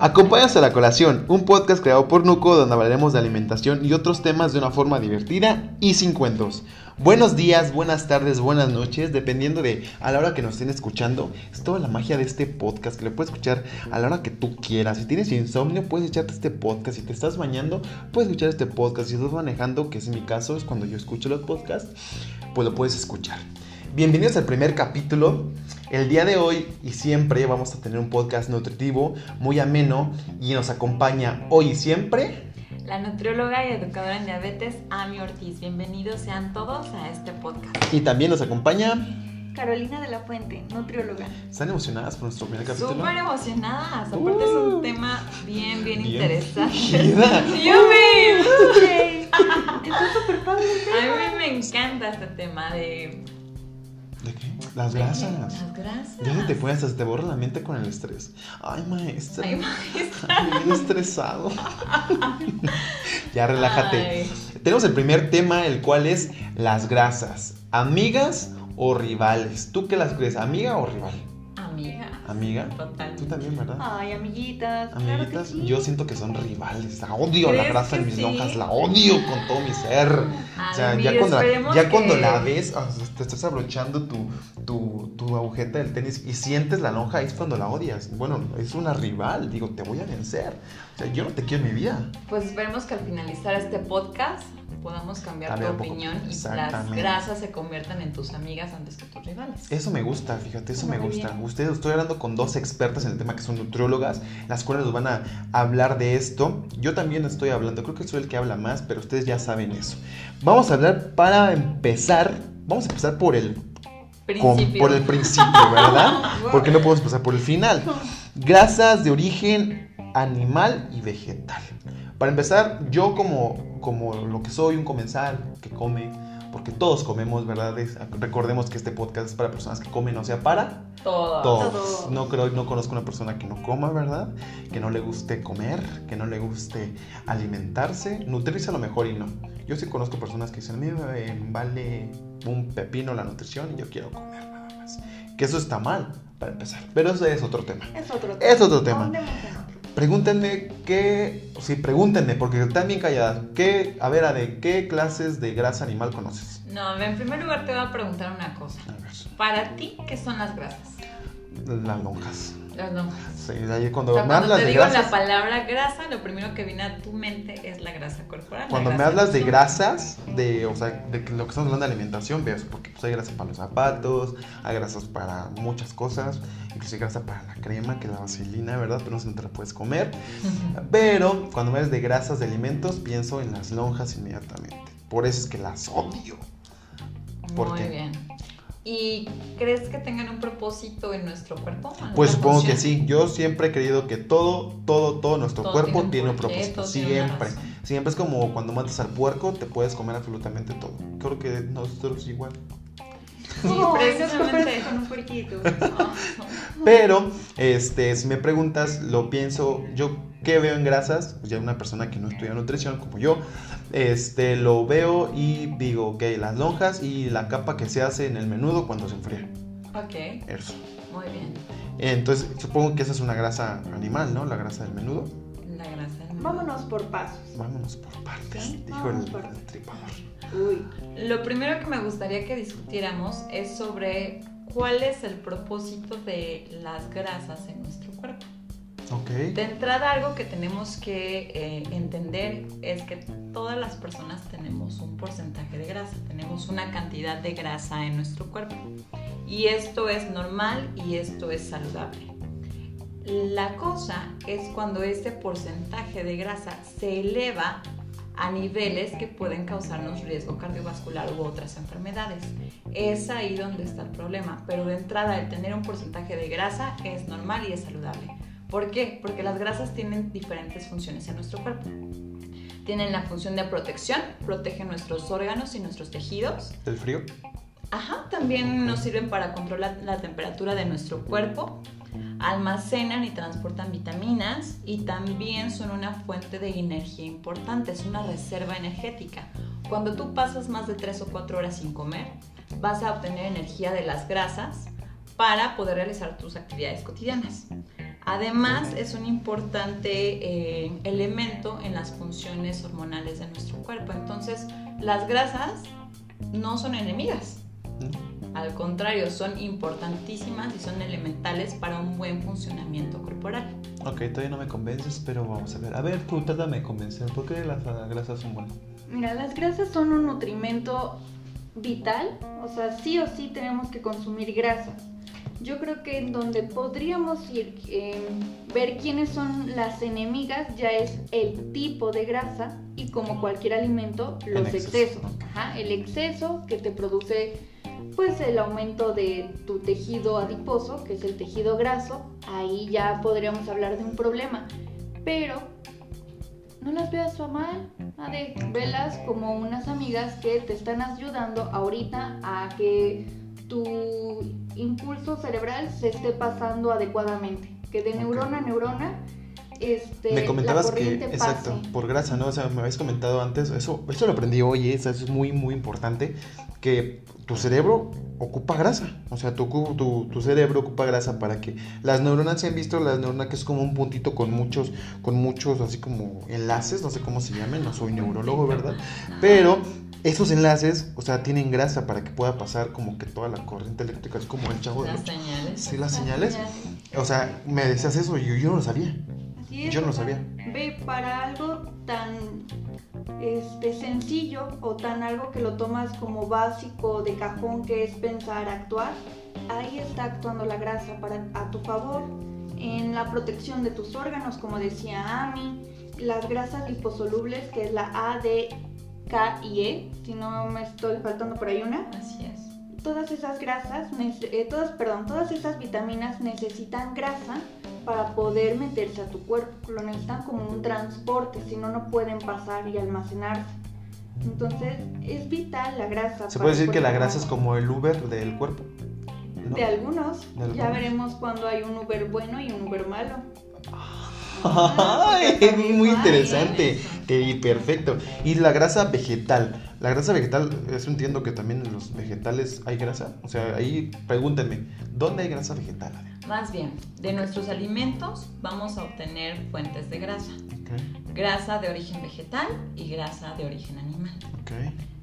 Acompáñanos a la colación, un podcast creado por Nuco donde hablaremos de alimentación y otros temas de una forma divertida y sin cuentos. Buenos días, buenas tardes, buenas noches, dependiendo de a la hora que nos estén escuchando. Es toda la magia de este podcast que le puedes escuchar a la hora que tú quieras. Si tienes insomnio, puedes echarte este podcast. Si te estás bañando, puedes escuchar este podcast. Si estás manejando, que es mi caso, es cuando yo escucho los podcasts, pues lo puedes escuchar. Bienvenidos al primer capítulo. El día de hoy y siempre vamos a tener un podcast nutritivo, muy ameno y nos acompaña hoy y siempre la nutrióloga y educadora en diabetes, Ami Ortiz. Bienvenidos sean todos a este podcast. Y también nos acompaña Carolina de la Fuente, nutrióloga. ¿Están emocionadas por nuestro primer capítulo? Súper emocionadas. Aparte es un uh. tema bien, bien, interesante. ¡Yumi! Está súper padre. A mí me encanta este tema de ¿De qué? Las grasas. Las grasas. Ya se te puede, hasta se te borra la mente con el estrés. Ay, maestra. Ay, maestra. Bien estresado. ya relájate. Tenemos el primer tema, el cual es las grasas. ¿Amigas o rivales? ¿Tú qué las crees? ¿Amiga o rival? Amiga. ¿Amiga? Total. Tú también, ¿verdad? Ay, amiguitas. Amiguitas, yo siento que son rivales. La odio la grasa en mis sí? lonjas, la odio con todo mi ser. o sea, ya cuando, ya cuando la ves, te estás abrochando tu, tu, tu, agujeta del tenis y sientes la lonja, es cuando la odias. Bueno, es una rival, digo, te voy a vencer. O sea, yo no te quiero en mi vida. Pues esperemos que al finalizar este podcast podamos cambiar tu opinión y las grasas se conviertan en tus amigas antes que tus rivales. Eso me gusta, fíjate, eso me gusta. Ustedes, estoy hablando con dos expertas en el tema que son nutriólogas, las cuales nos van a hablar de esto. Yo también estoy hablando, creo que soy el que habla más, pero ustedes ya saben eso. Vamos a hablar para empezar, vamos a empezar por el por el principio, ¿verdad? Porque no podemos empezar por el final. Grasas de origen animal y vegetal. Para empezar, yo como, como lo que soy, un comensal que come, porque todos comemos, ¿verdad? recordemos que este podcast es para personas que comen, o sea, para todos. todos. No creo, no conozco una persona que no coma, ¿verdad? Que no le guste comer, que no le guste alimentarse, nutrirse a lo mejor y no. Yo sí conozco personas que dicen, a mí me vale un pepino la nutrición y yo quiero comer nada más. Que eso está mal, para empezar. Pero eso es otro tema. Es otro tema. Es otro tema. Pregúntenme qué, sí, pregúntenme, porque están bien calladas. ¿Qué, a ver, de qué clases de grasa animal conoces? No, en primer lugar te voy a preguntar una cosa. A ver. Para ti, ¿qué son las grasas? Las lonjas. Las lonjas. Sí, de ahí cuando me hablas te de digo la palabra grasa, lo primero que viene a tu mente es la grasa corporal. Cuando me hablas de grasas, de, o sea, de lo que estamos hablando de alimentación, veas, porque pues, hay grasa para los zapatos, hay grasas para muchas cosas, incluso grasa para la crema, que es la vaselina, ¿verdad? Pero no se te la puedes comer. Pero cuando me hablas de grasas de alimentos, pienso en las lonjas inmediatamente. Por eso es que las odio. Muy bien. ¿Y crees que tengan un propósito en nuestro cuerpo? Pues supongo que sí. Yo siempre he creído que todo, todo, todo nuestro cuerpo tiene un, propósito. Siempre. Siempre es como cuando matas al puerco, te puedes comer absolutamente todo. Creo que nosotros igual. Sí, oh, precisamente con un puerquito. Pero, este, si me preguntas, lo pienso, yo qué veo en grasas, pues ya una persona que no estudia nutrición como yo, este, lo veo y digo, ok, las lonjas y la capa que se hace en el menudo cuando se enfría. Ok. Eso. Muy bien. Entonces, supongo que esa es una grasa animal, ¿no? La grasa del menudo. La grasa del menudo. Vámonos por pasos. Vámonos por partes, dijo el, por... tripador. Uy. Lo primero que me gustaría que discutiéramos es sobre cuál es el propósito de las grasas en nuestro cuerpo. De entrada, algo que tenemos que eh, entender es que todas las personas tenemos un porcentaje de grasa, tenemos una cantidad de grasa en nuestro cuerpo. Y esto es normal y esto es saludable. La cosa es cuando este porcentaje de grasa se eleva a niveles que pueden causarnos riesgo cardiovascular u otras enfermedades. Es ahí donde está el problema. Pero de entrada, el tener un porcentaje de grasa es normal y es saludable. ¿Por qué? Porque las grasas tienen diferentes funciones en nuestro cuerpo. Tienen la función de protección, protegen nuestros órganos y nuestros tejidos. ¿El frío? Ajá, también nos sirven para controlar la temperatura de nuestro cuerpo, almacenan y transportan vitaminas y también son una fuente de energía importante, es una reserva energética. Cuando tú pasas más de 3 o 4 horas sin comer, vas a obtener energía de las grasas para poder realizar tus actividades cotidianas. Además, es un importante eh, elemento en las funciones hormonales de nuestro cuerpo. Entonces, las grasas no son enemigas. Al contrario, son importantísimas y son elementales para un buen funcionamiento corporal. Ok, todavía no me convences, pero vamos a ver. A ver, tú trátame de convencer. ¿Por qué las grasas son buenas? Mira, las grasas son un nutrimento vital. O sea, sí o sí tenemos que consumir grasas yo creo que en donde podríamos ir eh, ver quiénes son las enemigas ya es el tipo de grasa y como cualquier alimento los excesos. el exceso que te produce pues el aumento de tu tejido adiposo, que es el tejido graso, ahí ya podríamos hablar de un problema. Pero no las veas mal, Ade, velas como unas amigas que te están ayudando ahorita a que tu impulso cerebral se esté pasando adecuadamente, que de neurona a neurona este, me comentabas que, exacto, por grasa, ¿no? O sea, me habéis comentado antes, eso, eso lo aprendí hoy, eso es muy, muy importante, que tu cerebro ocupa grasa, o sea, tu, tu, tu, cerebro ocupa grasa para que las neuronas, se han visto las neuronas que es como un puntito con muchos, con muchos, así como enlaces, no sé cómo se llaman, no soy neurólogo, ¿verdad? Pero esos enlaces, o sea, tienen grasa para que pueda pasar como que toda la corriente eléctrica, es como el chavo de... Las señales. Sí, las señales. O sea, me decías eso y yo, yo no lo sabía. Así es, yo no lo sabía. Ve, para algo tan este, sencillo o tan algo que lo tomas como básico de cajón que es pensar, actuar, ahí está actuando la grasa para, a tu favor en la protección de tus órganos, como decía Ami, las grasas liposolubles, que es la A, D, K y E, si no me estoy faltando por ahí una. Así es. Todas esas grasas, eh, todas, perdón, todas esas vitaminas necesitan grasa para poder meterse a tu cuerpo. Lo necesitan como un transporte, si no, no pueden pasar y almacenarse. Entonces, es vital la grasa. ¿Se puede decir que la grasa es como el Uber del cuerpo? De algunos. Ya veremos cuando hay un Uber bueno y un Uber malo. Ay, muy interesante. Y perfecto. Y la grasa vegetal. La grasa vegetal, eso entiendo que también en los vegetales hay grasa. O sea, ahí pregúntenme, ¿dónde hay grasa vegetal? Más bien, de nuestros alimentos vamos a obtener fuentes de grasa. Grasa de origen vegetal y grasa de origen animal.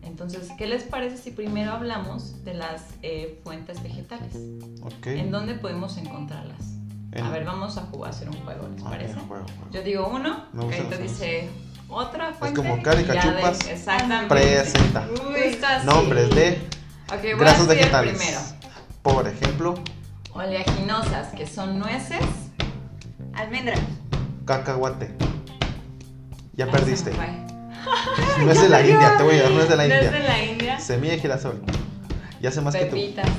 Entonces, ¿qué les parece si primero hablamos de las eh, fuentes vegetales? ¿En dónde podemos encontrarlas? A ver, vamos a jugar, a hacer un juego, ¿les parece? Yo digo uno, te dice otra fuente. Es como caricachupas. Exactamente. Presenta. Nombres de okay, grasas vegetales. Primero. Por ejemplo. Oleaginosas, que son nueces. Almendras. Cacahuate. Ya perdiste. No es de la India, te voy a dar, no es de la India. No es de la India. Semilla de girasol. Ya sé más que tú. Pepitas.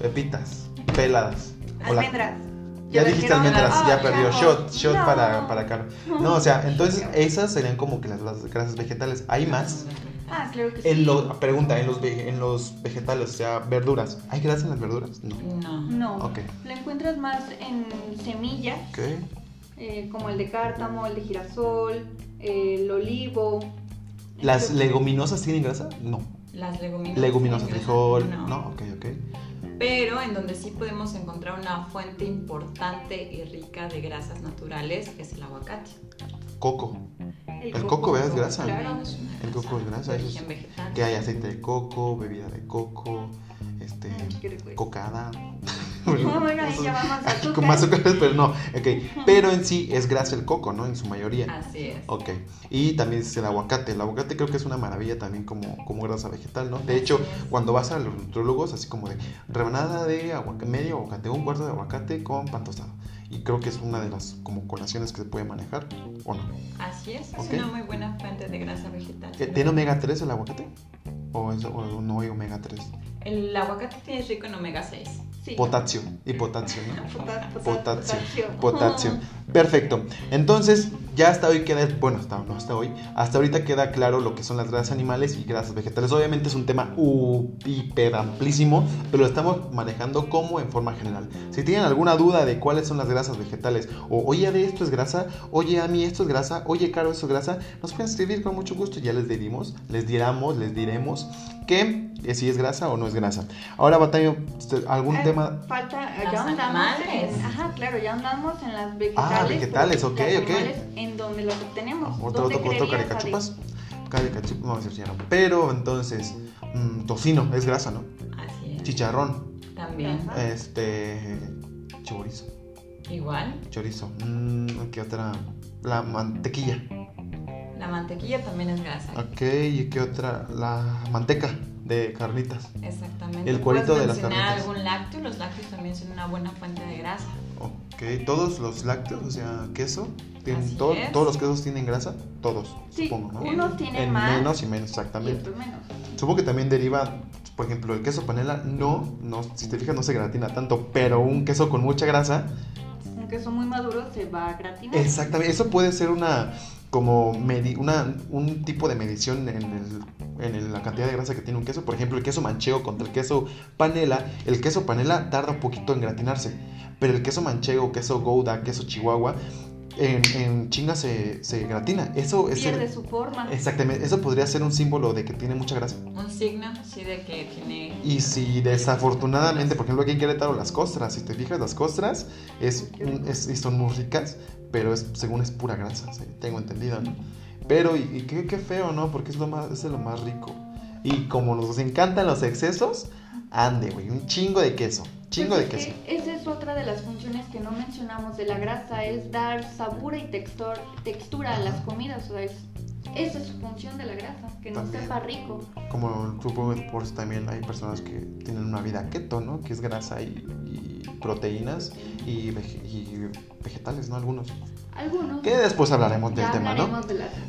Pepitas. Peladas. Almendras. Ya dijiste almendras, ya perdió. Shot, shot para, para Caro. No, o sea, entonces esas serían como que las, grasas vegetales. ¿Hay más? Ah, claro que sí. En lo, pregunta, en los, en los vegetales, o sea, verduras. ¿Hay grasa en las verduras? No. No. No. Okay. La encuentras más en semillas. Okay. Eh, como el de cártamo, el de girasol, el olivo. ¿Las leguminosas tienen grasa? No. Las leguminosas. Leguminosas, frijol. No. no, ok, ok pero en donde sí podemos encontrar una fuente importante y rica de grasas naturales es el aguacate. Coco. El, coco, ¿ves? Es grasa. Claro, el coco es grasa. Que hay aceite de coco, bebida de coco, este, cocada. no, bueno, ahí ya vamos a azúcar. Como azúcares, pero no. Ok. Pero en sí es grasa el coco, ¿no? En su mayoría. Así es. Ok. Y también es el aguacate. El aguacate creo que es una maravilla también como, como grasa vegetal, ¿no? De hecho, cuando vas a los nutrólogos, así como de rebanada de aguacate, medio aguacate, un cuarto de aguacate con pan tostado. Y creo que es una de las como colaciones que se puede manejar, ¿o no? Así es, es una muy buena fuente de grasa vegetal. ¿Tiene omega 3 el aguacate? ¿O, es, o no hay omega 3? El aguacate tiene rico en omega 6. Potasio y potasio, ¿no? potasio. Potasio. Perfecto. Entonces, ya hasta hoy queda, bueno, hasta, no hasta hoy, hasta ahorita queda claro lo que son las grasas animales y grasas vegetales. Obviamente es un tema hiper amplísimo, pero lo estamos manejando como en forma general. Si tienen alguna duda de cuáles son las grasas vegetales, o oye, de esto es grasa, oye, a mí esto es grasa, oye, Caro, esto es grasa, nos pueden escribir con mucho gusto. Ya les diremos, les diramos, les diremos que si es grasa o no es grasa. Ahora, Batalla, ¿algún eh, tema? Falta, ya andamos en, ajá, claro, ya andamos en las vegetales. Ah, vegetales, ok, ok. En donde los obtenemos. Otro, otro, otro caricachupas. Caricachupas, no, a decir no. Pero entonces, mmm, tocino es grasa, ¿no? Así es. Chicharrón. También. Este, chorizo. Igual. Chorizo. Mmm, ¿Qué otra? La mantequilla. La mantequilla también es grasa. Ok, ¿y qué otra? La manteca de carnitas. Exactamente. El cuerito de las carnitas. algún lácteo? Los lácteos también son una buena fuente de grasa. Ok, todos los lácteos, o sea, queso, tienen, todos los quesos tienen grasa, todos, sí, supongo, ¿no? Unos tienen más. Menos y menos, exactamente. Supongo que también deriva, por ejemplo, el queso panela, no, no, si te fijas, no se gratina tanto, pero un queso con mucha grasa. Un queso muy maduro se va a gratinar. Exactamente, eso puede ser una como una, un tipo de medición en, el, en la cantidad de grasa que tiene un queso. Por ejemplo, el queso manchego contra el queso panela. El queso panela tarda un poquito en gratinarse, pero el queso manchego, queso gouda, queso chihuahua, en, en chinga se, se, gratina. Eso es Pierde su forma. Exactamente. Eso podría ser un símbolo de que tiene mucha grasa. Un signo, sí, de que tiene. Y si desafortunadamente, por ejemplo, aquí en Querétaro, las costras, si te fijas, las costras es, es, son muy ricas, pero es, según es pura grasa, tengo entendido, ¿no? Pero, y, qué, qué, feo, ¿no? Porque es lo más, es lo más rico. Y como nos encantan los excesos, ande, güey, un chingo de queso. Chingo pues de queso. Es otra de las funciones que no mencionamos de la grasa, es dar sabor y textor, textura a las comidas. O sea, es, esa es su función de la grasa, que no sepa rico. Como supongo que por también hay personas que tienen una vida keto, ¿no? Que es grasa y, proteínas y, vegetales, ¿no? Algunos. Algunos. Que después hablaremos del tema, ¿no?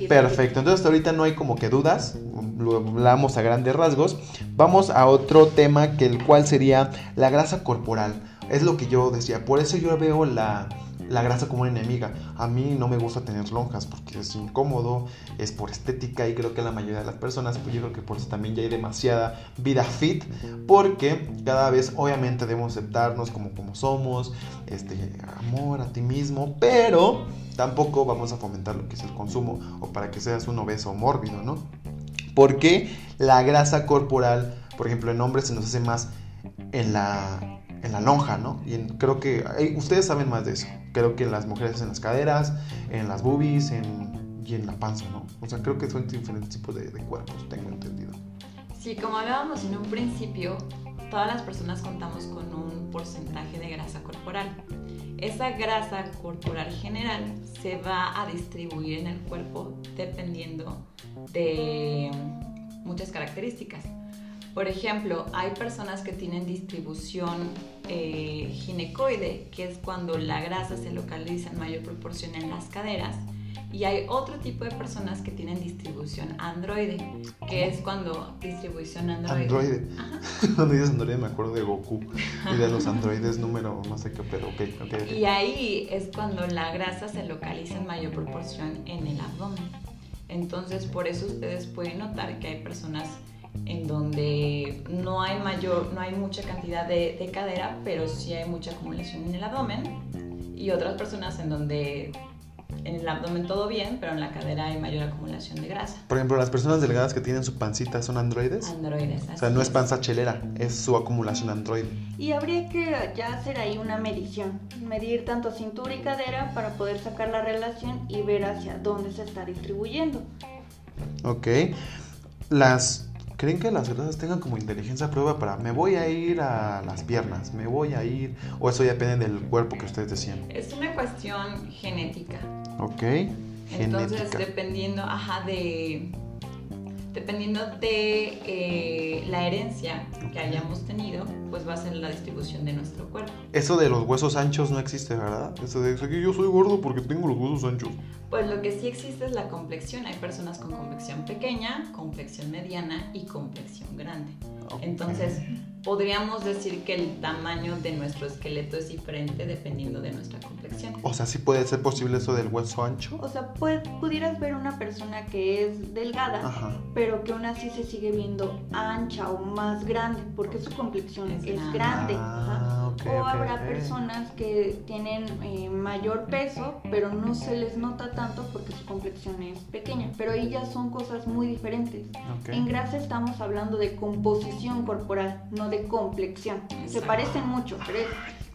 Perfecto, entonces ahorita no hay como que dudas, lo hablamos a grandes rasgos. Vamos a otro tema que el cual sería la grasa corporal. Es lo que yo decía, por eso yo veo la, la grasa como una enemiga. A mí no me gusta tener lonjas porque es incómodo, es por estética y creo que la mayoría de las personas, pues yo creo que por eso también ya hay demasiada vida fit, porque cada vez obviamente debemos aceptarnos como, como somos, este, amor a ti mismo, pero tampoco vamos a fomentar lo que es el consumo o para que seas un obeso mórbido, ¿no? Porque la grasa corporal, por ejemplo, en hombres se nos hace más en la, en la lonja, ¿no? Y creo que ustedes saben más de eso. Creo que en las mujeres en las caderas, en las boobies en, y en la panza, ¿no? O sea, creo que son diferentes tipos de, de cuerpos, tengo entendido. Sí, como hablábamos en un principio, todas las personas contamos con un porcentaje de grasa corporal. Esa grasa corporal general se va a distribuir en el cuerpo dependiendo de muchas características. Por ejemplo, hay personas que tienen distribución eh, ginecoide, que es cuando la grasa se localiza en mayor proporción en las caderas, y hay otro tipo de personas que tienen distribución androide, que es cuando distribución androide. Androide. Cuando dices androide me acuerdo de Goku y de los androides número no sé qué, pero ok, ok. Y ahí es cuando la grasa se localiza en mayor proporción en el abdomen. Entonces, por eso ustedes pueden notar que hay personas en donde no hay mayor, no hay mucha cantidad de, de cadera, pero sí hay mucha acumulación en el abdomen. Y otras personas en donde en el abdomen todo bien, pero en la cadera hay mayor acumulación de grasa. Por ejemplo, las personas delgadas que tienen su pancita son androides. Androides. O sea, no es panza chelera, es su acumulación androide. Y habría que ya hacer ahí una medición, medir tanto cintura y cadera para poder sacar la relación y ver hacia dónde se está distribuyendo. Ok. Las ¿Creen que las grasas tengan como inteligencia prueba para me voy a ir a las piernas, me voy a ir, o eso ya depende del cuerpo que ustedes decían? Es una cuestión genética. Ok. Entonces, dependiendo, ajá, de dependiendo de eh, la herencia que hayamos tenido, pues va a ser la distribución de nuestro cuerpo. Eso de los huesos anchos no existe, ¿verdad? Eso de que yo soy gordo porque tengo los huesos anchos. Pues lo que sí existe es la complexión. Hay personas con complexión pequeña, complexión mediana y complexión grande. Entonces, podríamos decir que el tamaño de nuestro esqueleto es diferente dependiendo de nuestra complexión. O sea, sí puede ser posible eso del hueso ancho. O sea, pudieras ver una persona que es delgada, pero que aún así se sigue viendo ancha o más grande, porque su complexión es, grande. Ah, o habrá personas que tienen eh, mayor peso, pero no se les nota tanto porque su complexión es pequeña. Pero ahí ya son cosas muy diferentes. En grasa estamos hablando de composición corporal, no de complexión. Se parecen mucho, pero es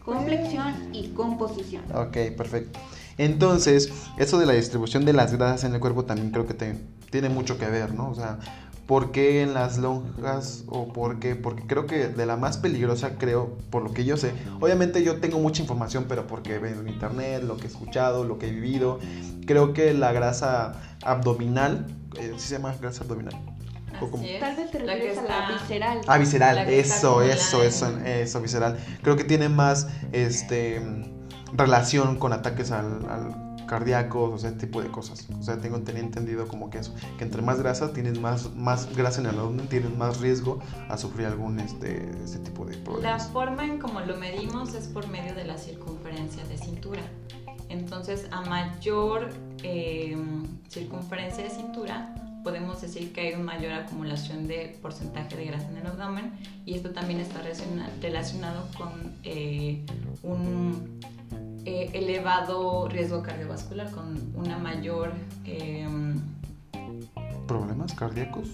complexión y composición. Ok, perfecto. Entonces, eso de la distribución de las grasas en el cuerpo también creo que te, tiene mucho que ver, ¿no? O sea, ¿por qué en las lonjas o por qué? Porque creo que de la más peligrosa, creo, por lo que yo sé, obviamente yo tengo mucha información, pero porque veo en internet, lo que he escuchado, lo que he vivido, creo que la grasa abdominal, eh, ¿sí se llama grasa abdominal? Tal vez te refieres a la visceral. Ah, visceral, eso, eso, eso, eso, visceral. Creo que tiene más este relación con ataques al, cardíacos, o sea, este tipo de cosas. O sea, tengo entendido como que eso, que entre más grasa tienes más, más grasa en el abdomen, tienes más riesgo a sufrir algún este, este tipo de problemas. La forma en como lo medimos es por medio de la circunferencia de cintura. Entonces, a mayor eh, circunferencia de cintura, podemos decir que hay una mayor acumulación de porcentaje de grasa en el abdomen y esto también está relacionado con eh, un eh, elevado riesgo cardiovascular, con una mayor... Em, ¿Problemas cardíacos?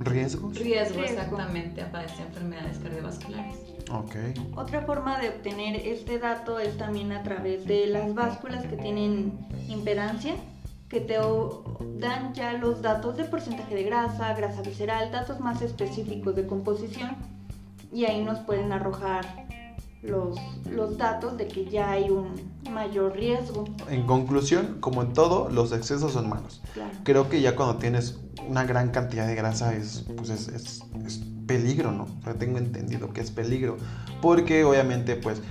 ¿Riesgos? Riesgo, exactamente, a padecer enfermedades cardiovasculares. Ok. Otra forma de obtener este dato es también a través de las básculas que tienen impedancia que te dan ya los datos de porcentaje de grasa, grasa visceral, datos más específicos de composición y ahí nos pueden arrojar los, los datos de que ya hay un mayor riesgo. En conclusión, como en todo, los excesos son malos. Creo que ya cuando tienes una gran cantidad de grasa es, pues es, es, es peligro, ¿no? O sea, tengo entendido que es peligro. Porque obviamente, pues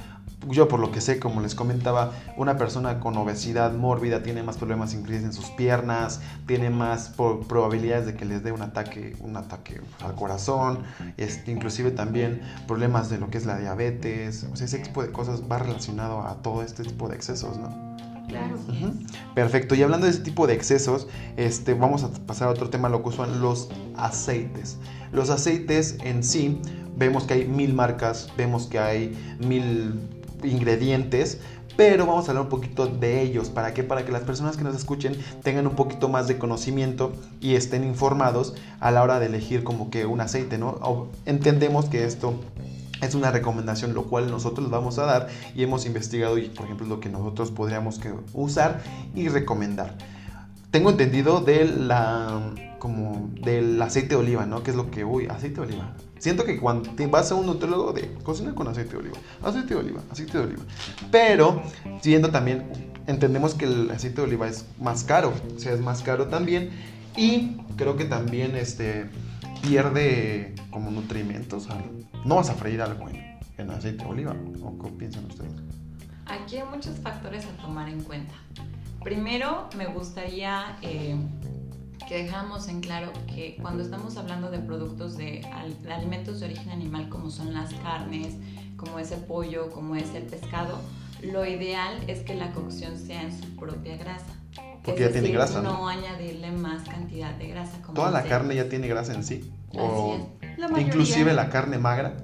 yo por lo que sé, como les comentaba, una persona con obesidad mórbida tiene más problemas incluso en sus piernas, tiene más probabilidades de que les dé un ataque, un ataque al corazón, este, inclusive también problemas de lo que es la diabetes, o sea, ese tipo de cosas va relacionado a todo este tipo de excesos, ¿no? Claro. Perfecto. Y hablando de ese tipo de excesos, este, vamos a pasar a otro tema, lo que son los aceites. Los aceites en sí, vemos que hay mil marcas, vemos que hay mil ingredientes, pero vamos a hablar un poquito de ellos. ¿Para qué? Para que las personas que nos escuchen tengan un poquito más de conocimiento y estén informados a la hora de elegir como que un aceite, ¿no? entendemos que esto es una recomendación lo cual nosotros vamos a dar y hemos investigado y por ejemplo lo que nosotros podríamos que usar y recomendar. Tengo entendido de la como del aceite de oliva, ¿no? Que es lo que, uy, aceite de oliva. Siento que cuando vas a un nutriólogo de cocina con aceite de oliva, aceite de oliva, aceite de oliva. Pero, siendo también, entendemos que el aceite de oliva es más caro, o sea, es más caro también. Y creo que también este, pierde como nutrimentos. No vas a freír algo en, en aceite de oliva, ¿o qué piensan ustedes? Aquí hay muchos factores a tomar en cuenta. Primero, me gustaría eh, que dejamos en claro que cuando estamos hablando de productos de, alimentos de origen animal como son las carnes, como es el pollo, como es el pescado, lo ideal es que la cocción sea en su propia grasa. Porque ya tiene grasa. No, no añadirle más cantidad de grasa. Toda la carne ya tiene grasa en sí. O inclusive la carne magra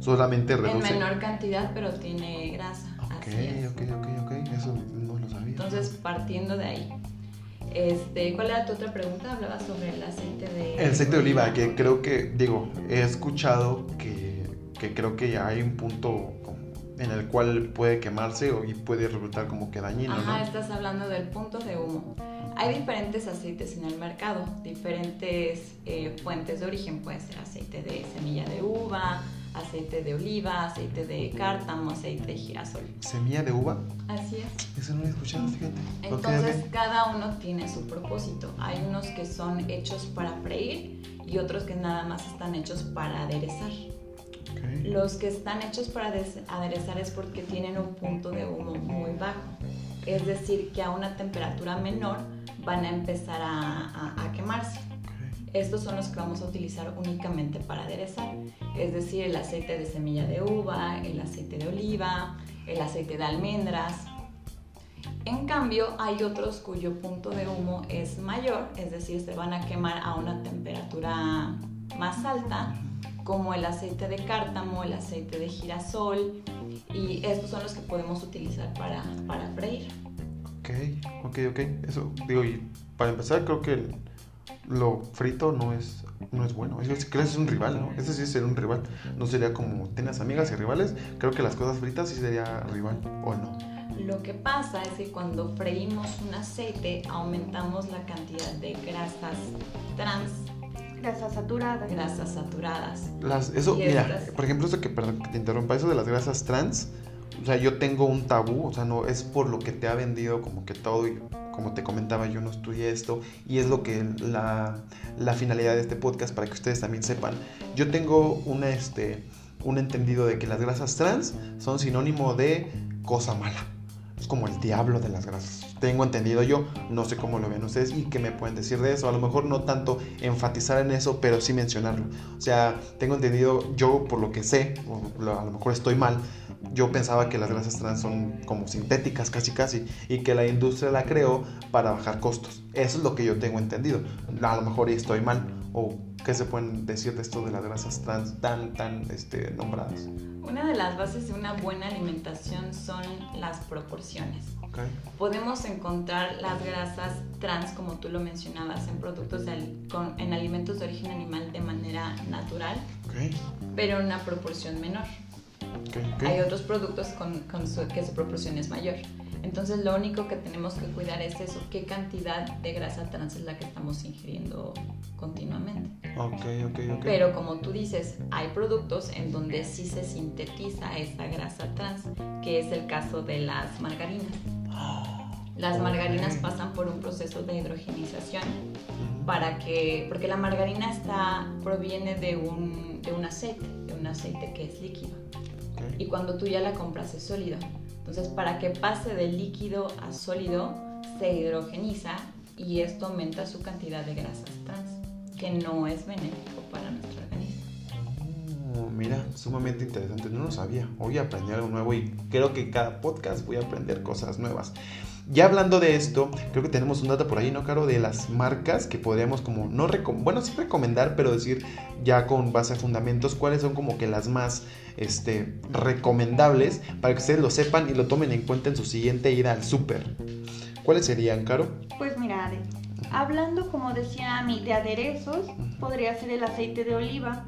solamente reduce. En menor cantidad, pero tiene grasa. Ok, ok, ok, ok. Eso. Entonces, partiendo de ahí. Este, ¿Cuál era tu otra pregunta? Hablaba sobre el aceite de... El aceite de oliva, que creo que, digo, he escuchado que, que creo que ya hay un punto en el cual puede quemarse y puede resultar como que dañino, Ajá, estás hablando del punto de humo. Hay diferentes aceites en el mercado, diferentes eh, fuentes de origen, puede ser aceite de semilla de uva, aceite de oliva, aceite de cártamo, aceite de girasol. ¿Semilla de uva? Así es. Eso no lo he escuchado, fíjate. Entonces, cada uno tiene su propósito. Hay unos que son hechos para freír y otros que nada más están hechos para aderezar. Los que están hechos para aderezar es porque tienen un punto de humo muy bajo. Es decir, que a una temperatura menor van a empezar a, quemarse. Estos son los que vamos a utilizar únicamente para aderezar, es decir, el aceite de semilla de uva, el aceite de oliva, el aceite de almendras. En cambio, hay otros cuyo punto de humo es mayor, es decir, se van a quemar a una temperatura más alta, como el aceite de cártamo, el aceite de girasol, y estos son los que podemos utilizar para, para freír. Ok, ok, ok. Eso, digo, y para empezar, creo que lo frito no es, no es bueno. Es, creo que es un rival, ¿no? Ese sí sería un rival. No sería como tienes amigas y rivales. Creo que las cosas fritas sí sería rival, ¿o no? Lo que pasa es que cuando freímos un aceite aumentamos la cantidad de grasas trans. Grasas saturadas. Grasas saturadas. Las, eso, mira, por ejemplo, eso que, perdón, que te interrumpa, eso de las grasas trans, o sea, yo tengo un tabú, o sea, no es por lo que te ha vendido como que todo, y como te comentaba, yo no estudié esto, y es lo que la, la finalidad de este podcast para que ustedes también sepan. Yo tengo una, este, un entendido de que las grasas trans son sinónimo de cosa mala. Es como el diablo de las grasas. Tengo entendido yo, no sé cómo lo ven ustedes y qué me pueden decir de eso. A lo mejor no tanto enfatizar en eso, pero sí mencionarlo. O sea, tengo entendido yo por lo que sé, o a lo mejor estoy mal, yo pensaba que las grasas trans son como sintéticas casi casi y que la industria la creó para bajar costos. Eso es lo que yo tengo entendido. A lo mejor estoy mal o qué se pueden decir de esto de las grasas trans tan tan este, nombradas. Una de las bases de una buena alimentación son las proporciones. Podemos encontrar las grasas trans, como tú lo mencionabas, en productos en alimentos de origen animal de manera natural, pero en una proporción menor. Hay otros productos con, que su proporción es mayor. Entonces lo único que tenemos que cuidar es eso, qué cantidad de grasa trans es la que estamos ingiriendo continuamente. Pero como tú dices, hay productos en donde sí se sintetiza esa grasa trans, que es el caso de las margarinas. Las margarinas pasan por un proceso de hidrogenización para que, porque la margarina está, proviene de un, de un aceite, de un aceite que es líquido y cuando tú ya la compras es sólido. Entonces, para que pase de líquido a sólido, se hidrogeniza y esto aumenta su cantidad de grasas trans, que no es benéfico para nuestro organismo. Oh, mira, sumamente interesante, no lo sabía. Hoy aprendí algo nuevo y creo que cada podcast voy a aprender cosas nuevas. Ya hablando de esto, creo que tenemos un dato por ahí, ¿no, Caro? De las marcas que podríamos como, no bueno, sí recomendar, pero decir ya con base a fundamentos cuáles son como que las más este, recomendables para que ustedes lo sepan y lo tomen en cuenta en su siguiente ida al súper. ¿Cuáles serían, Caro? Pues mira, hablando como decía mi de aderezos, podría ser el aceite de oliva.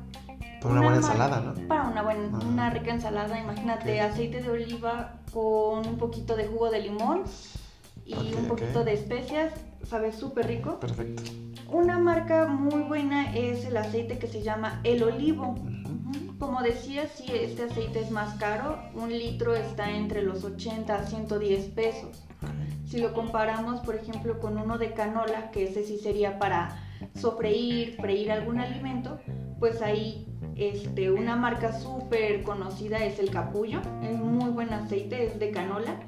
Para una, buena ensalada, ¿no? Para una buena, ah. una rica ensalada, imagínate, aceite de oliva con un poquito de jugo de limón y un poquito de especias, sabe súper rico. Perfecto. Una marca muy buena es el aceite que se llama El Olivo. Como decía, si este aceite es más caro, un litro está entre los 80 a 110 pesos. Si lo comparamos, por ejemplo, con uno de canola, que ese sí sería para sofreír, freír algún alimento, pues ahí este, una marca súper conocida es el capullo, es muy buen aceite, es de canola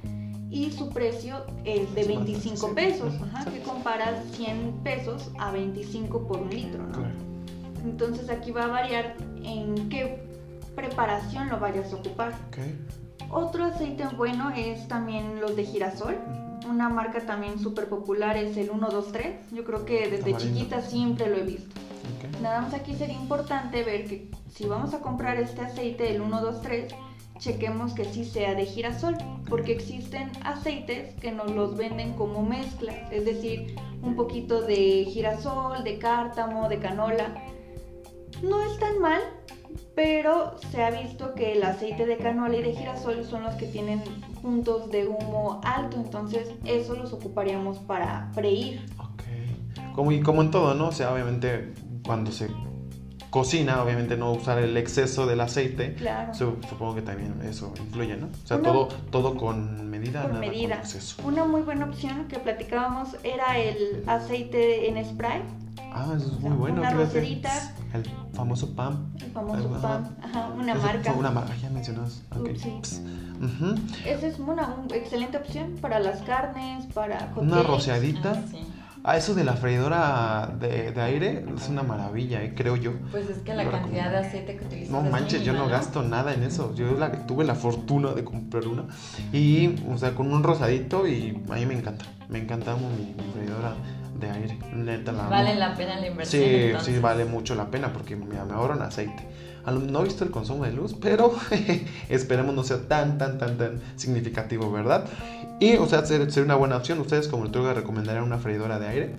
y su precio es de 25 pesos, que compara 100 pesos a 25 por un litro, ¿no? Entonces aquí va a variar en qué preparación lo vayas a ocupar. Otro aceite bueno es también los de girasol. Una marca también súper popular es el 123. Yo creo que desde chiquita siempre lo he visto. Nada más aquí sería importante ver que si vamos a comprar este aceite del 123, chequemos que sí sea de girasol, porque existen aceites que nos los venden como mezcla, es decir, un poquito de girasol, de cártamo, de canola. No es tan mal, pero se ha visto que el aceite de canola y de girasol son los que tienen puntos de humo alto, entonces eso los ocuparíamos para freír. Ok, como, y como en todo, ¿no? O sea, obviamente cuando se cocina, obviamente no usar el exceso del aceite. Claro. supongo que también eso influye, ¿no? O sea, todo, todo con medida. Con medida. Una muy buena opción que platicábamos era el aceite en spray. Ah, eso es muy bueno. Una roserita. El famoso PAM. El famoso PAM. Ajá, una marca. Una marca, ya mencionas. Okay. sí. Esa es una, excelente opción para las carnes, para Una rociadita. Ah, Ah, eso de la freidora de, aire es una maravilla, eh, creo yo. Pues es que la cantidad de aceite que utilizas. No manches, yo no, gasto nada en eso. Yo la, tuve la fortuna de comprar una. Y, o sea, con un rosadito y a mí me encanta. Me encanta mi, freidora de aire. Neta, la vale la pena la inversión. Sí, sí, vale mucho la pena porque me, me ahorran aceite. No he visto el consumo de luz, pero esperemos no sea tan, tan, tan, tan significativo, ¿verdad? Y, o sea, sería ser una buena opción. ¿Ustedes como nutrióloga recomendarían una freidora de aire?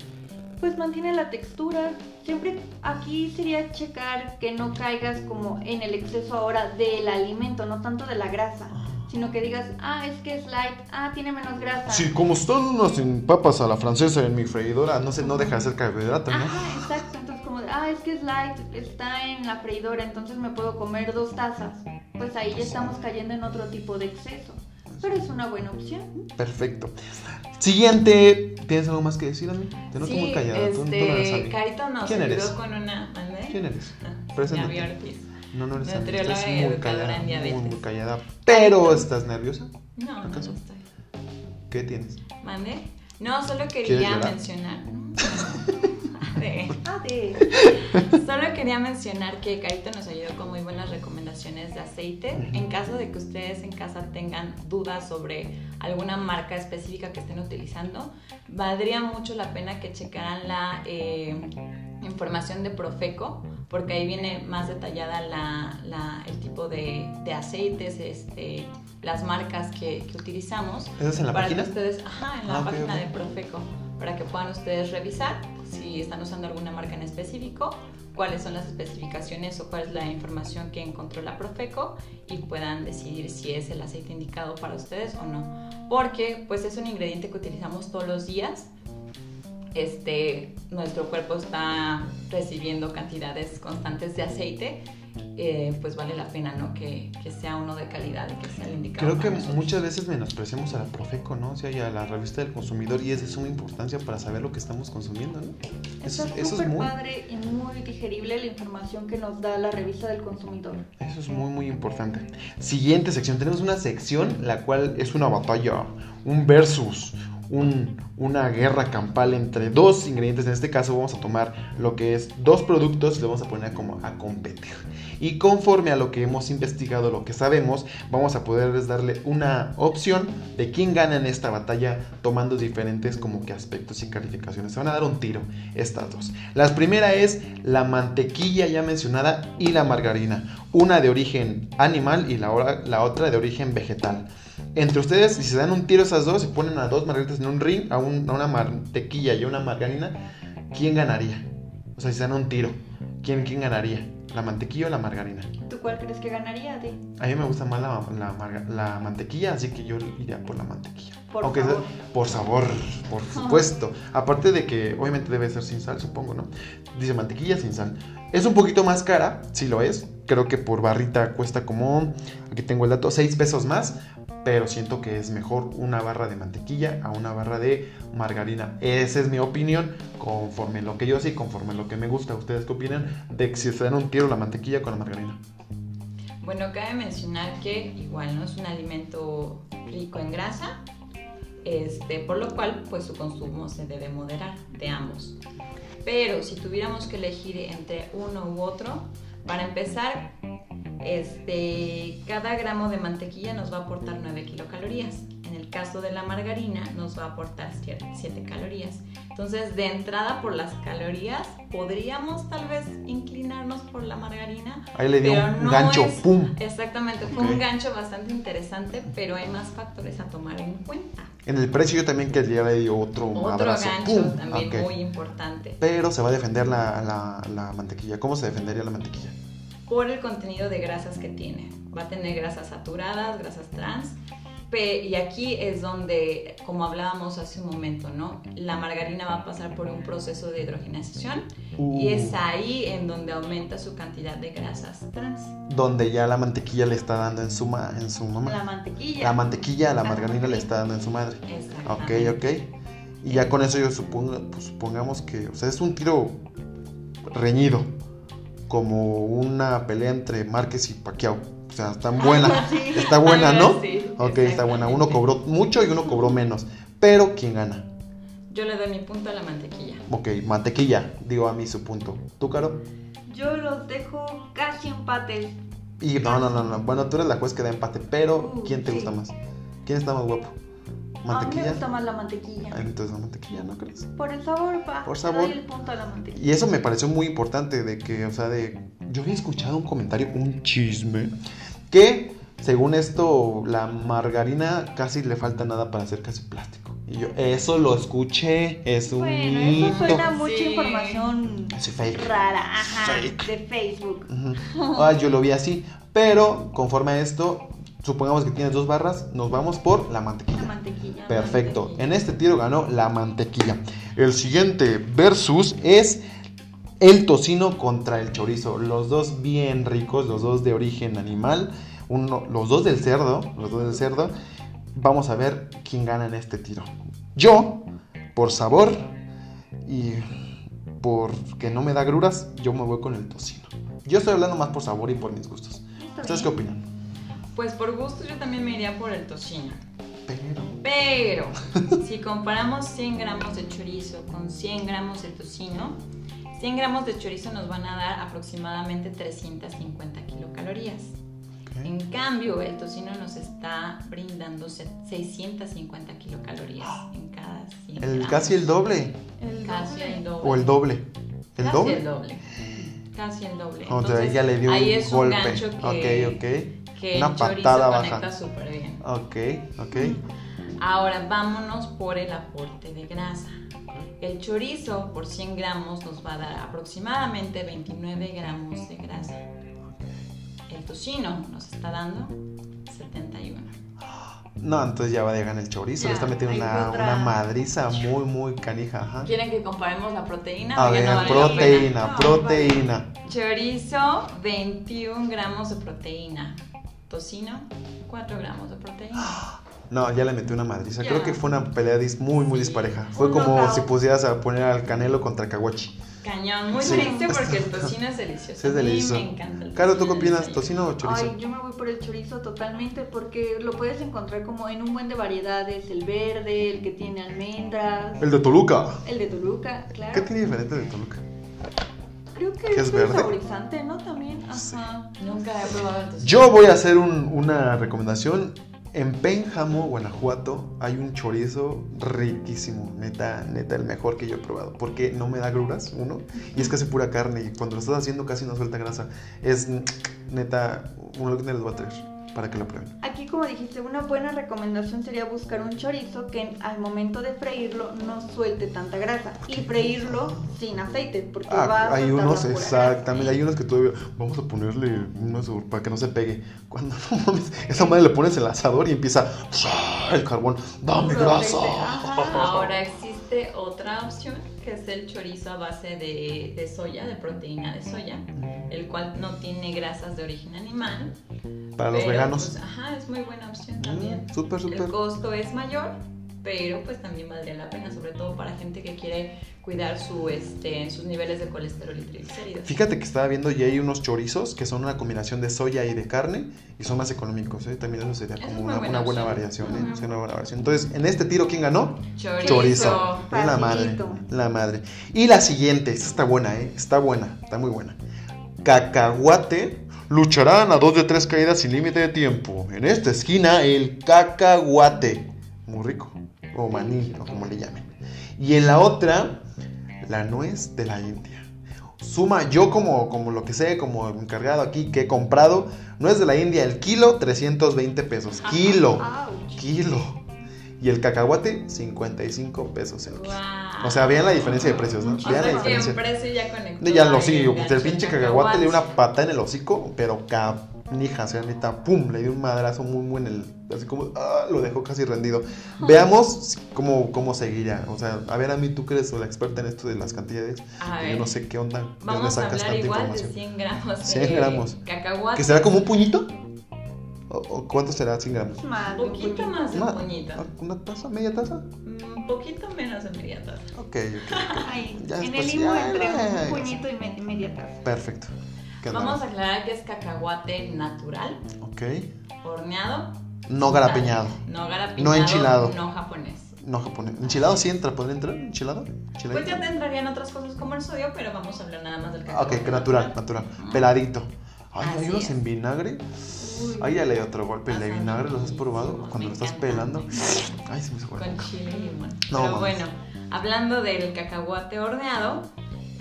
Pues mantiene la textura. Siempre aquí sería checar que no caigas como en el exceso ahora del alimento, no tanto de la grasa sino que digas, ah, es que es light, ah, tiene menos grasa. Sí, como están unas papas a la francesa en mi freidora, no sé, no deja de ser carbohidrato, ¿no? Ah, exacto, entonces como, ah, es que es light, está en la freidora, entonces me puedo comer dos tazas. Pues ahí ya estamos cayendo en otro tipo de exceso. Pero es una buena opción. Perfecto. Siguiente, ¿tienes algo más que decir a mí? Te noto muy callada. Este, Carito nos ¿Quién eres? con una... ¿Quién eres? Ah, Preséntate. No, no eres Estás muy callada, muy, muy callada. Pero, ¿estás nerviosa? No, ¿Acaso? no estoy. ¿Qué tienes? ¿Mande? No, solo quería mencionar. Solo quería mencionar que Carito nos ayudó con muy buenas recomendaciones de aceite. En caso de que ustedes en casa tengan dudas sobre alguna marca específica que estén utilizando, valdría mucho la pena que checaran la eh, información de Profeco porque ahí viene más detallada la, el tipo de, aceites, este, las marcas que, utilizamos. ¿Eso es en la para página? Que ustedes, ajá, en la ah, página de Profeco, para que puedan ustedes revisar si están usando alguna marca en específico, cuáles son las especificaciones o cuál es la información que encontró la Profeco y puedan decidir si es el aceite indicado para ustedes o no. Porque pues es un ingrediente que utilizamos todos los días este, nuestro cuerpo está recibiendo cantidades constantes de aceite, eh, pues vale la pena, ¿no? Que, que, sea uno de calidad y que sea el indicado. Creo que muchas veces menospreciamos a la Profeco, ¿no? O sea, y a la revista del consumidor y es de suma importancia para saber lo que estamos consumiendo, ¿no? Eso, es súper muy... padre y muy digerible la información que nos da la revista del consumidor. Eso es muy, muy importante. Siguiente sección, tenemos una sección la cual es una batalla, un versus, una guerra campal entre dos ingredientes. En este caso vamos a tomar lo que es dos productos y lo vamos a poner como a competir. Y conforme a lo que hemos investigado, lo que sabemos, vamos a poderles darle una opción de quién gana en esta batalla tomando diferentes como que aspectos y calificaciones. Se van a dar un tiro estas dos. La primera es la mantequilla ya mencionada y la margarina. Una de origen animal y la, la otra de origen vegetal entre ustedes, si se dan un tiro esas dos, y ponen a dos margaritas en un ring, a, una mantequilla y una margarina, ¿quién ganaría? O sea, si se dan un tiro, ¿quién, quién ganaría? ¿La mantequilla o la margarina? ¿Tú cuál crees que ganaría, ti? A mí me gusta más la, la, mantequilla, así que yo iría por la mantequilla. Por favor. por sabor, por supuesto. Aparte de que obviamente debe ser sin sal, supongo, ¿no? Dice mantequilla sin sal. Es un poquito más cara, si lo es. Creo que por barrita cuesta como, aquí tengo el dato, 6 pesos más pero siento que es mejor una barra de mantequilla a una barra de margarina. Esa es mi opinión, conforme lo que yo sé, conforme lo que me gusta. ¿Ustedes qué opinan de si se dan un tiro la mantequilla con la margarina? Bueno, cabe mencionar que igual no es un alimento rico en grasa, este, por lo cual pues su consumo se debe moderar de ambos. Pero si tuviéramos que elegir entre uno u otro, para empezar, este, cada gramo de mantequilla nos va a aportar 9 kilocalorías. En el caso de la margarina nos va a aportar 7 calorías. Entonces, de entrada por las calorías, podríamos tal vez inclinarnos por la margarina. Ahí le dio un gancho, ¡pum! Exactamente, fue un gancho bastante interesante, pero hay más factores a tomar en cuenta. En el precio yo también que le dio otro, otro gancho también muy importante. Pero se va a defender la, la mantequilla. ¿Cómo se defendería la mantequilla? Por el contenido de grasas que tiene. Va a tener grasas saturadas, grasas trans. Y aquí es donde, como hablábamos hace un momento, ¿no? La margarina va a pasar por un proceso de hidrogenación y es uh. ahí en donde aumenta su cantidad de grasas trans. Donde ya la mantequilla le está dando en su, en su mamá. La mantequilla. La mantequilla, la, margarina le está dando en su madre. Ok, ok. Y ya con eso yo supongo, pues, supongamos que, o sea, es un tiro reñido como una pelea entre Márquez y Pacquiao. O sea, está buena. Está buena, ¿no? ok, está buena. Uno cobró mucho y uno cobró menos. Pero, ¿quién gana? Yo le doy mi punto a la mantequilla. Ok, mantequilla, digo a mí su punto. ¿Tú, Caro? Yo los dejo casi empate. Y no, no, no, no. Bueno, tú eres la juez que da empate, pero Uh, ¿quién te sí. gusta más? ¿Quién está más guapo? A mí ¿Mantequilla? me gusta más la mantequilla. Ah, Entonces la mantequilla, ¿no crees? Por el sabor, pa. Por sabor. doy el punto a la mantequilla. Y eso me pareció muy importante de que, o sea, de... Yo había escuchado un comentario, un chisme, que según esto, la margarina casi le falta nada para hacer casi plástico. Y yo, eso lo escuché, es un Bueno, mito. eso suena mucha Sí. información Sí, fake. rara, ajá, Fake. de Facebook. Ah, yo lo vi así. Pero conforme a esto, supongamos que tienes dos barras, nos vamos por la La mantequilla. mantequilla. Perfecto. mantequilla. En este tiro ganó la mantequilla. El siguiente versus es el tocino contra el chorizo. Los dos bien ricos, los dos de origen animal. Uno, los dos del cerdo. Los dos del cerdo. Vamos a ver quién gana en este tiro. Yo, por sabor y porque no me da gruras, yo me voy con el tocino. Yo estoy hablando más por sabor y por mis gustos. ¿Ustedes qué opinan? Pues por gusto yo también me iría por el tocino. Pero... Pero si comparamos 100 gramos de chorizo con 100 gramos de tocino, 100 gramos de chorizo nos van a dar aproximadamente 350 kilocalorías. ok. En cambio, el tocino nos está brindando se- 650 kilocalorías en cada 100 El, gramos. casi el doble. El Casi doble. el doble. O el doble. ¿El Casi doble? el doble. Casi el doble. O sea, Entonces, ya le dio ahí un es golpe. un gancho que, ok, que Una el chorizo patada baja. conecta súper bien. ok. Ok, ok. Ahora vámonos por el aporte de grasa. El chorizo por 100 gramos nos va a dar aproximadamente 29 gramos de grasa. El tocino nos está dando 71. No, entonces ya va a ganar el chorizo. Ya, le está metiendo una, fue otra- una madriza muy, muy canija. Ajá. ¿Quieren que comparemos la proteína? A o ya ver, no vale la proteína, pena? proteína. Chorizo, 21 gramos de proteína. Tocino, 4 gramos de proteína. No, ya le metió una madriza. Ya. Creo que fue una pelea dis- muy, muy Sí. dispareja. Fue Un como knockout. si pusieras a poner al Canelo contra Kawachi. Cañón, muy Sí. triste porque el tocino es delicioso. Sí, es A mí delicioso. me encanta el Caro, ¿tú qué opinas? ¿Tocino o chorizo? Ay, yo me voy por el chorizo totalmente porque lo puedes encontrar como en un buen de variedades, el verde, el que tiene almendras, El de Toluca. el de Toluca, claro. ¿Qué tiene diferente de Toluca? Creo que ¿Que es verde? saborizante, ¿no? También, ajá. Nunca he probado tocino. Yo voy a hacer un- una recomendación. En Pénjamo, Guanajuato, hay un chorizo riquísimo. Neta, neta, el mejor que yo he probado. Porque no me da gruras, uno. Y es casi pura carne. Y cuando lo estás haciendo casi no suelta grasa. Es neta, uno que les voy a traer para que lo prueben. Como dijiste, una buena recomendación sería buscar un chorizo que al momento de freírlo no suelte tanta grasa y freírlo sin aceite, porque va Ah, a hay unos, exactamente, grasa. hay unos que todavía vamos a ponerle unos para que no se pegue. Cuando no mames, esa madre le pones el asador y empieza el carbón, dame grasa. ajá. Ahora existe otra opción que es el chorizo a base de, de soya, de proteína de soya, el cual no tiene grasas de origen animal. Para los pero, veganos. pues, ajá, es muy buena opción también. Mm, súper, súper. El costo es mayor, pero pues también valdría la pena, sobre todo para gente que quiere cuidar su, este, sus niveles de colesterol y triglicéridos. Fíjate que estaba viendo y hay unos chorizos que son una combinación de soya y de carne y son más económicos. ¿eh? También eso sería como es una, buena una buena opción. variación. ¿eh? Sí, una buena variación. Entonces, en este tiro, ¿quién ganó? Chorizo. Chorizo. La madre. La madre. Y la siguiente, esta está buena, ¿eh? Está buena, está muy buena. Cacahuate lucharán a dos de tres caídas sin límite de tiempo. En esta esquina, el cacahuate. Muy rico. O maní, o como le llamen. Y en la otra, la nuez de la India. Suma, yo como, como lo que sé, como encargado aquí que he comprado, nuez de la India, el kilo, 320 pesos. Kilo. Kilo. Y el cacahuate, 55 pesos el kilo. O sea, vean la diferencia de precios, ¿no? O Vean la sea, que en diferencia. precio ya conectó. Ya lo sí, el pinche cacahuate le dio una patada en el hocico, pero canija, o sea, neta, pum, le dio un madrazo muy muy en el, así como, ah, lo dejó casi rendido. Veamos cómo, cómo seguirá, o sea, a ver a mí, tú que eres la experta en esto de las cantidades, A yo no sé qué onda, de dónde a sacas hablar tanta igual de información. 100 gramos de 100 gramos. cacahuate. ¿Que será como un puñito? ¿O, o cuánto será 100 gramos? Más Un poquito más de un Una- puñito. ¿Una taza? ¿Media taza? Un poquito menos de media taza. Ok, ok, ok. Ay, Ya en el ya, entre un puñito y me- media taza. Perfecto. Vamos a aclarar que es cacahuate natural, Ok. horneado. No garapeñado. No garapiñado. No enchilado. No japonés. No japonés. ¿Enchilado sí entra? ¿Podría entrar? ¿Enchilado? Pues ya te entrarían otras cosas como el sodio, pero vamos a hablar nada más del cacahuate. Ok, que natural, natural. Peladito. Ay, hay unos en vinagre. Ay, ya le di otro golpe. El de vinagre, ¿los has probado? Cuando lo estás pelando. Ay, se me Con chile y limón. No, pero bueno, hablando del cacahuate horneado,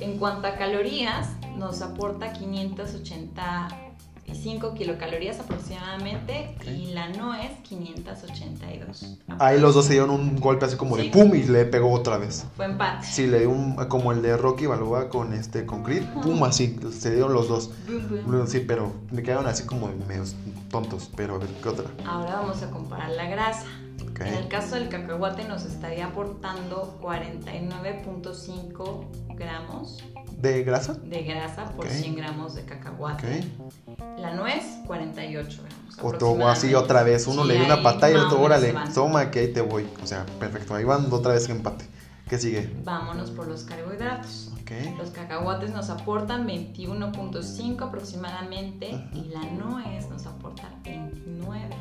en cuanto a calorías, nos aporta 580 5 kilocalorías aproximadamente y la nuez 582. Ahí los dos se dieron un golpe así como de pum y le pegó otra vez. Fue empate. Sí, le dio un como el de Rocky Balboa con este con Creed, pum así, se dieron los dos. Sí, pero me quedaron así como medio tontos, pero a ver, ¿qué otra? Ahora vamos a comparar la grasa. En el caso del cacahuate nos estaría aportando 49.5 gramos ¿De grasa? De grasa por 100 gramos de cacahuate. La nuez, 48 gramos. Otro, así otra vez. Uno le dio una patada y el otro, órale, toma que ahí te voy. O sea, perfecto. Ahí van otra vez empate. ¿Qué sigue? Vámonos por los carbohidratos. Los cacahuates nos aportan 21.5 aproximadamente y la nuez nos aporta 29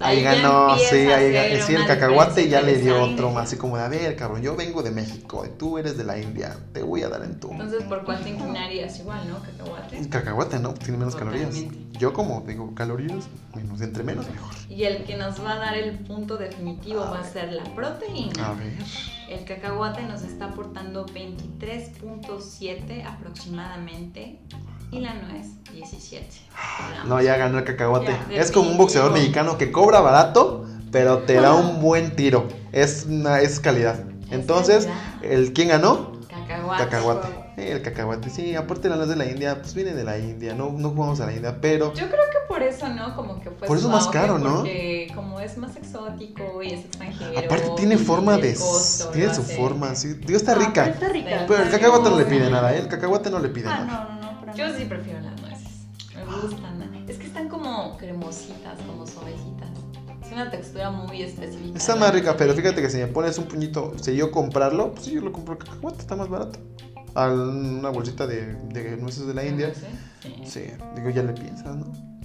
ahí, ganó, sí, ahí sí, el cacahuate ya le dio otro más, así como de, a ver, cabrón, yo vengo de México y tú eres de la India, te voy a dar en tu... Entonces, ¿por cuál te inclinarías igual, no? Cacahuate. Cacahuate, ¿no? Tiene menos calorías. Yo como digo, calorías, menos, entre menos mejor. Y el que nos va a dar el punto definitivo va a ser la proteína. A ver. El cacahuate nos está aportando 23.7 aproximadamente y la nuez 17. No, ya ganó el cacahuate. es como un boxeador mexicano que cobra barato, pero te da un buen tiro. Es, una, es calidad. Entonces, el ¿quién ganó? Cacahuate. Cacahuate. el cacahuate, sí, aparte la nuez de la India, pues viene de la India, no, no jugamos a la India, pero... Yo creo que por eso, ¿no? Como que fue Por eso es más caro, ¿no? Porque como es más exótico y es extranjero. Aparte tiene forma de... tiene su forma, sí. Digo, está rica. Pero está rica. Pero el cacahuate no le pide nada, ¿eh? El cacahuate no le pide ah, nada. No, no, no. Yo sí prefiero las nueces. Me gustan. Es que están como cremositas, como suavecitas. Es una textura muy específica. Está más rica, pero fíjate que si me pones un puñito, si yo comprarlo, pues sí, yo lo compro cacahuate, está más barato. A una bolsita de, de nueces de la India. Sí. sí. Digo, ya le piensas, ¿no?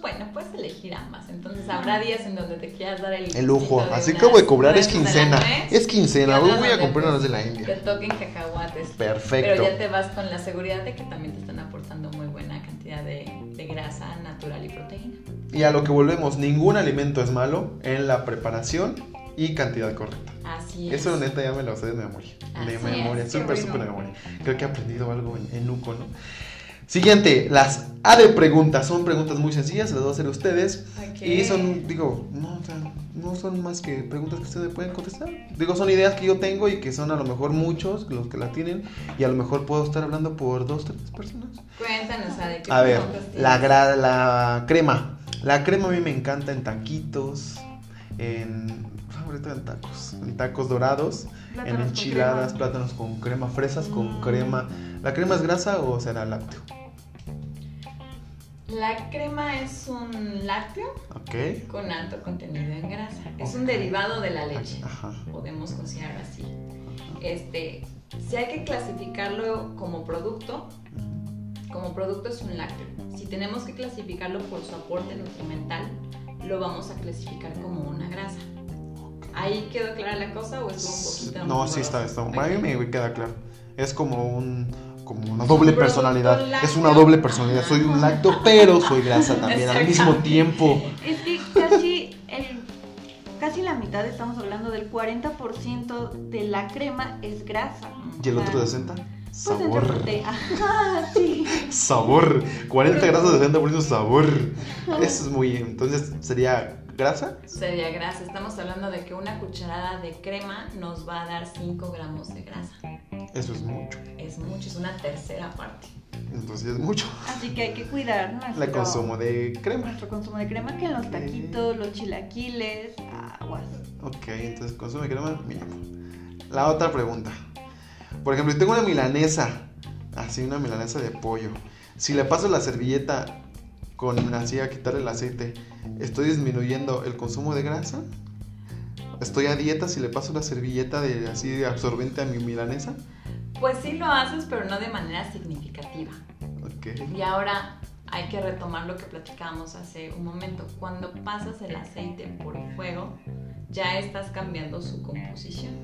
Pues bueno, puedes elegir ambas. Entonces habrá días en donde te quieras dar el, el lujo. Así que voy a cobrar es quincena. Es quincena. Hoy voy a comprar unas de la India. Te toquen cacahuates. Perfecto. Pero ya te vas con la seguridad de que también te están aportando muy buena cantidad de, de grasa natural y proteína. Y a lo que volvemos, ningún alimento es malo en la preparación y cantidad correcta. Así es. Eso neta ya me lo sé de memoria. de memoria, súper, súper de memoria. Creo que he aprendido algo en, en Nuco, ¿no? Siguiente, las A de preguntas. Son preguntas muy sencillas, las voy a hacer a ustedes. Y son, digo, no, no son más que preguntas que ustedes pueden contestar. Digo, son ideas que yo tengo y que son a lo mejor muchos los que la tienen. Y a lo mejor puedo estar hablando por dos, tres personas. Cuéntanos, ¿a de qué A ver, la, la crema. La crema a mí me encanta en taquitos, en favorito en tacos, en tacos dorados, en enchiladas, plátanos con crema, fresas con mm. crema. ¿La crema es grasa o será lácteo? La crema es un lácteo con alto contenido en grasa. Es un derivado de la leche. Podemos considerarlo así. Este, si hay que clasificarlo como producto, como producto es un lácteo. Si tenemos que clasificarlo por su aporte nutrimental, lo vamos a clasificar como una grasa. ¿Ahí quedó clara la cosa o estuvo un poquito? No, sí está, está. A mí me queda claro. Es como un como una doble personalidad. Es una doble personalidad. Soy un lacto, pero soy grasa también al mismo tiempo. Es que casi, el, casi la mitad, estamos hablando del 40% de la crema es grasa. ¿Y el otro 60%? Pues sabor. sí. Sabor. 40 grasas, 60% sabor. Eso es muy. Entonces sería ¿Grasa? Sería grasa. Estamos hablando de que una cucharada de crema nos va a dar 5 gramos de grasa. Eso es mucho. Es mucho, es una tercera parte. Entonces es mucho. Así que hay que cuidar nuestro El consumo de crema. Nuestro consumo de crema, que en los taquitos, los chilaquiles, aguas. Ok, entonces consumo de crema mínimo. La otra pregunta. Por ejemplo, si tengo una milanesa, así una milanesa de pollo. Si le paso la servilleta con así a quitarle el aceite, ¿estoy disminuyendo el consumo de grasa? ¿Estoy a dieta si le paso la servilleta de así de absorbente a mi milanesa? Pues sí lo haces, pero no de manera significativa. Okay. Y ahora, hay que retomar lo que platicábamos hace un momento. Cuando pasas el aceite por fuego, ya estás cambiando su composición.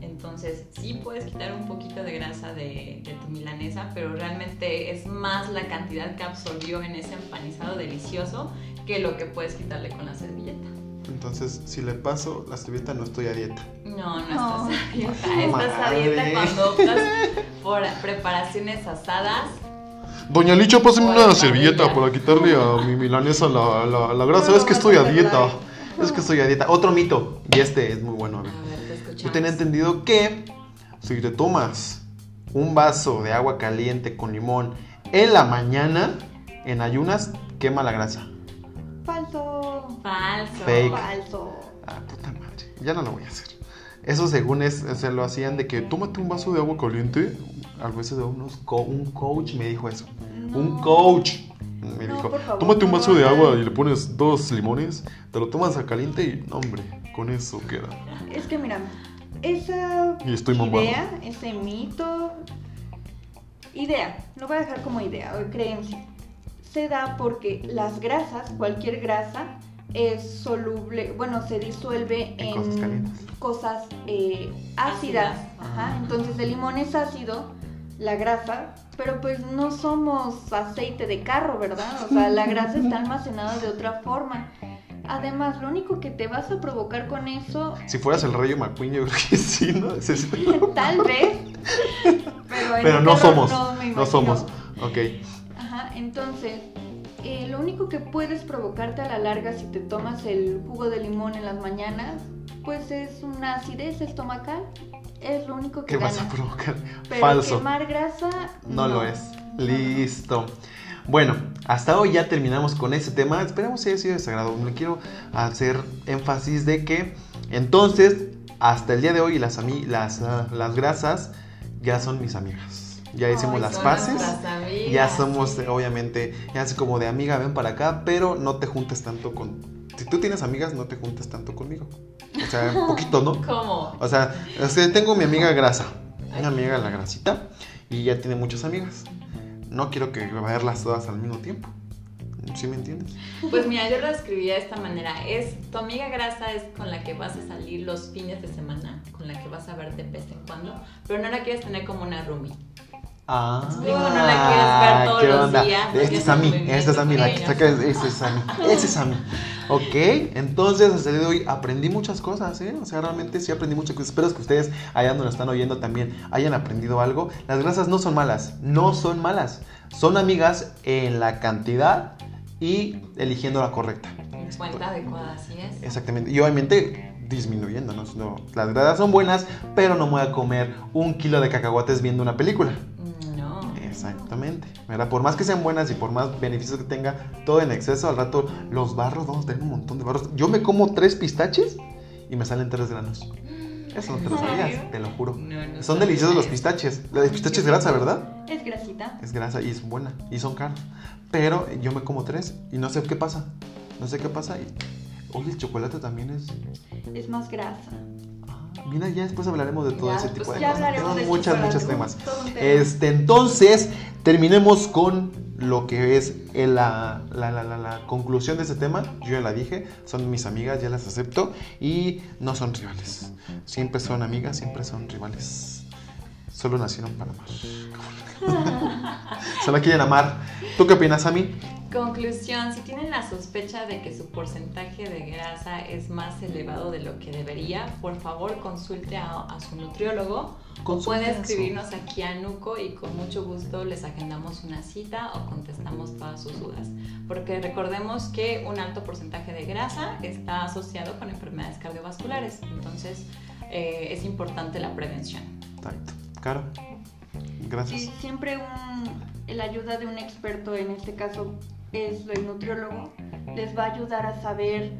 Entonces, sí puedes quitar un poquito de grasa de, de, tu milanesa, pero realmente es más la cantidad que absorbió en ese empanizado delicioso que lo que puedes quitarle con la servilleta. Entonces, si le paso la servilleta, no estoy a dieta. No, no, estás a dieta. Estás a dieta cuando optas por preparaciones asadas Doña Licha, pásame una servilleta para quitarle a mi milanesa la, la, la grasa. es que estoy a dieta. Es que estoy a dieta. Otro mito, y este es muy bueno. A ver. Yo tenía entendido que si te tomas un vaso de agua caliente con limón en la mañana, en ayunas, quema la grasa. Falso. Falso. Fake. Falso. Ah, puta madre. Ya no lo voy a hacer. Eso según es, se lo hacían de que tómate un vaso de agua caliente. A veces de unos un coach me dijo eso. Un coach me dijo, tómate un vaso de agua y le pones dos limones, te lo tomas a caliente y, hombre, con eso queda. Es que mira, esa idea, ese mito, idea, lo voy a dejar como idea o creencia, se da porque las grasas, cualquier grasa, es soluble, bueno, se disuelve en, cosas, eh, ácidas. Ajá. Entonces el limón es ácido, la grasa, pero pues no somos aceite de carro, ¿verdad? O sea, la grasa está almacenada de otra forma. Además, lo único que te vas a provocar con eso... Si fueras el rayo McQueen, yo creo que sí, ¿no? Tal vez. Pero, no somos. no somos. Ok. Entonces, eh, lo único que puedes provocarte a la larga si te tomas el jugo de limón en las mañanas, pues es una acidez estomacal. Es lo único que ¿Qué vas a provocar? Pero Falso. quemar grasa no, lo es. Listo. Bueno, hasta hoy ya terminamos con ese tema. Esperemos que haya sido desagrado. Me quiero hacer énfasis de que entonces, hasta el día de hoy, las, las, ah, las grasas ya son mis amigas ya hicimos las paces, ya somos obviamente, ya es como de amiga, ven para acá, pero no te juntes tanto con... Si tú tienes amigas, no te juntes tanto conmigo. O sea, un poquito, ¿no? ¿Cómo? O sea, tengo mi amiga grasa, una amiga la grasita, y ya tiene muchas amigas. No quiero que verlas todas al mismo tiempo. ¿Sí me entiendes? Pues mira, yo lo escribí de esta manera. Es tu amiga grasa es con la que vas a salir los fines de semana, con la que vas a ver de vez en cuando, pero no la quieres tener como una roomie. Ah, no la quieres ver todos los días. Este es a mí, este es a mí, la que saca, este es a mí, este es a mí. Ok, entonces hasta el día de hoy aprendí muchas cosas, ¿eh? O sea, realmente sí aprendí muchas cosas. Espero que ustedes allá donde lo están oyendo también hayan aprendido algo. Las grasas no son malas, no son malas. Son amigas en la cantidad y eligiendo la correcta. En cuenta adecuada, así es. Exactamente. Y obviamente disminuyendo, ¿no? Las grasas son buenas, pero no me voy a comer un kilo de cacahuates viendo una película. Exactamente. Por más que sean buenas y por más beneficios que tenga, todo en exceso, al rato los barros, vamos a tener un montón de barros. Yo me como tres pistaches y me salen tres granos. Eso no te lo sabías, te lo juro. son deliciosos los pistaches. La de pistache es grasa, ¿verdad? Es grasita. Es grasa y es buena. Y son caros. Pero yo me como tres y no sé qué pasa. No sé qué pasa. Y... Oye, el chocolate también es. Es más grasa. Mira, ya después hablaremos de todo ese tipo pues de cosas. Tenemos muchos, muchos temas. Este, entonces, terminemos con lo que es la, la, la, la, conclusión de ese tema. Yo ya la dije, son mis amigas, ya las acepto y no son rivales. Siempre son amigas, siempre son rivales. Solo nacieron para amar. Solo quieren amar. ¿Tú qué opinas, mí? Conclusión, si tienen la sospecha de que su porcentaje de grasa es más elevado de lo que debería, por favor consulte a, su nutriólogo o puede escribirnos aquí a Nuco y con mucho gusto les agendamos una cita o contestamos todas sus dudas. Porque recordemos que un alto porcentaje de grasa está asociado con enfermedades cardiovasculares, entonces eh, es importante la prevención. Exacto. Caro, gracias. Sí, siempre un, la ayuda de un experto, en este caso es el nutriólogo, les va a ayudar a saber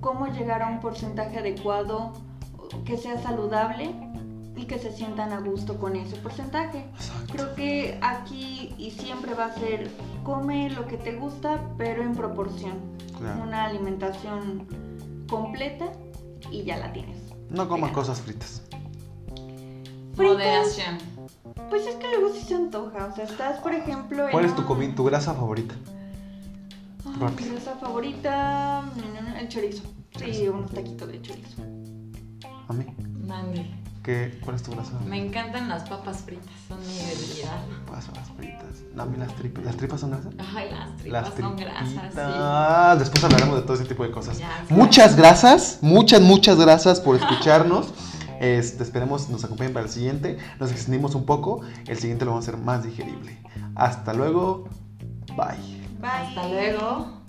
cómo llegar a un porcentaje adecuado que sea saludable y que se sientan a gusto con ese porcentaje. Creo que aquí y siempre va a ser come lo que te gusta, pero en proporción. Una alimentación completa y ya la tienes. No comas cosas fritas. Moderación. Pues es que luego sí se antoja. O sea, estás, por ejemplo, ¿Cuál es tu, tu grasa favorita? Mi grasa favorita, el chorizo. Sí, unos taquitos de chorizo. ¿A mí? Mande. ¿Qué, ¿Cuál es tu grasa? Me encantan las papas fritas, son mi debilidad. Papas fritas. A mí las tripas. ¿Las tripas son grasas? Ay, las tripas son grasas, sí. Después hablaremos de todo ese tipo de cosas. muchas gracias, muchas, muchas gracias por escucharnos. Este, esperemos nos acompañen para el siguiente. Nos extendimos un poco. El siguiente lo vamos a hacer más digerible. Hasta luego. Bye. Bye. Hasta luego.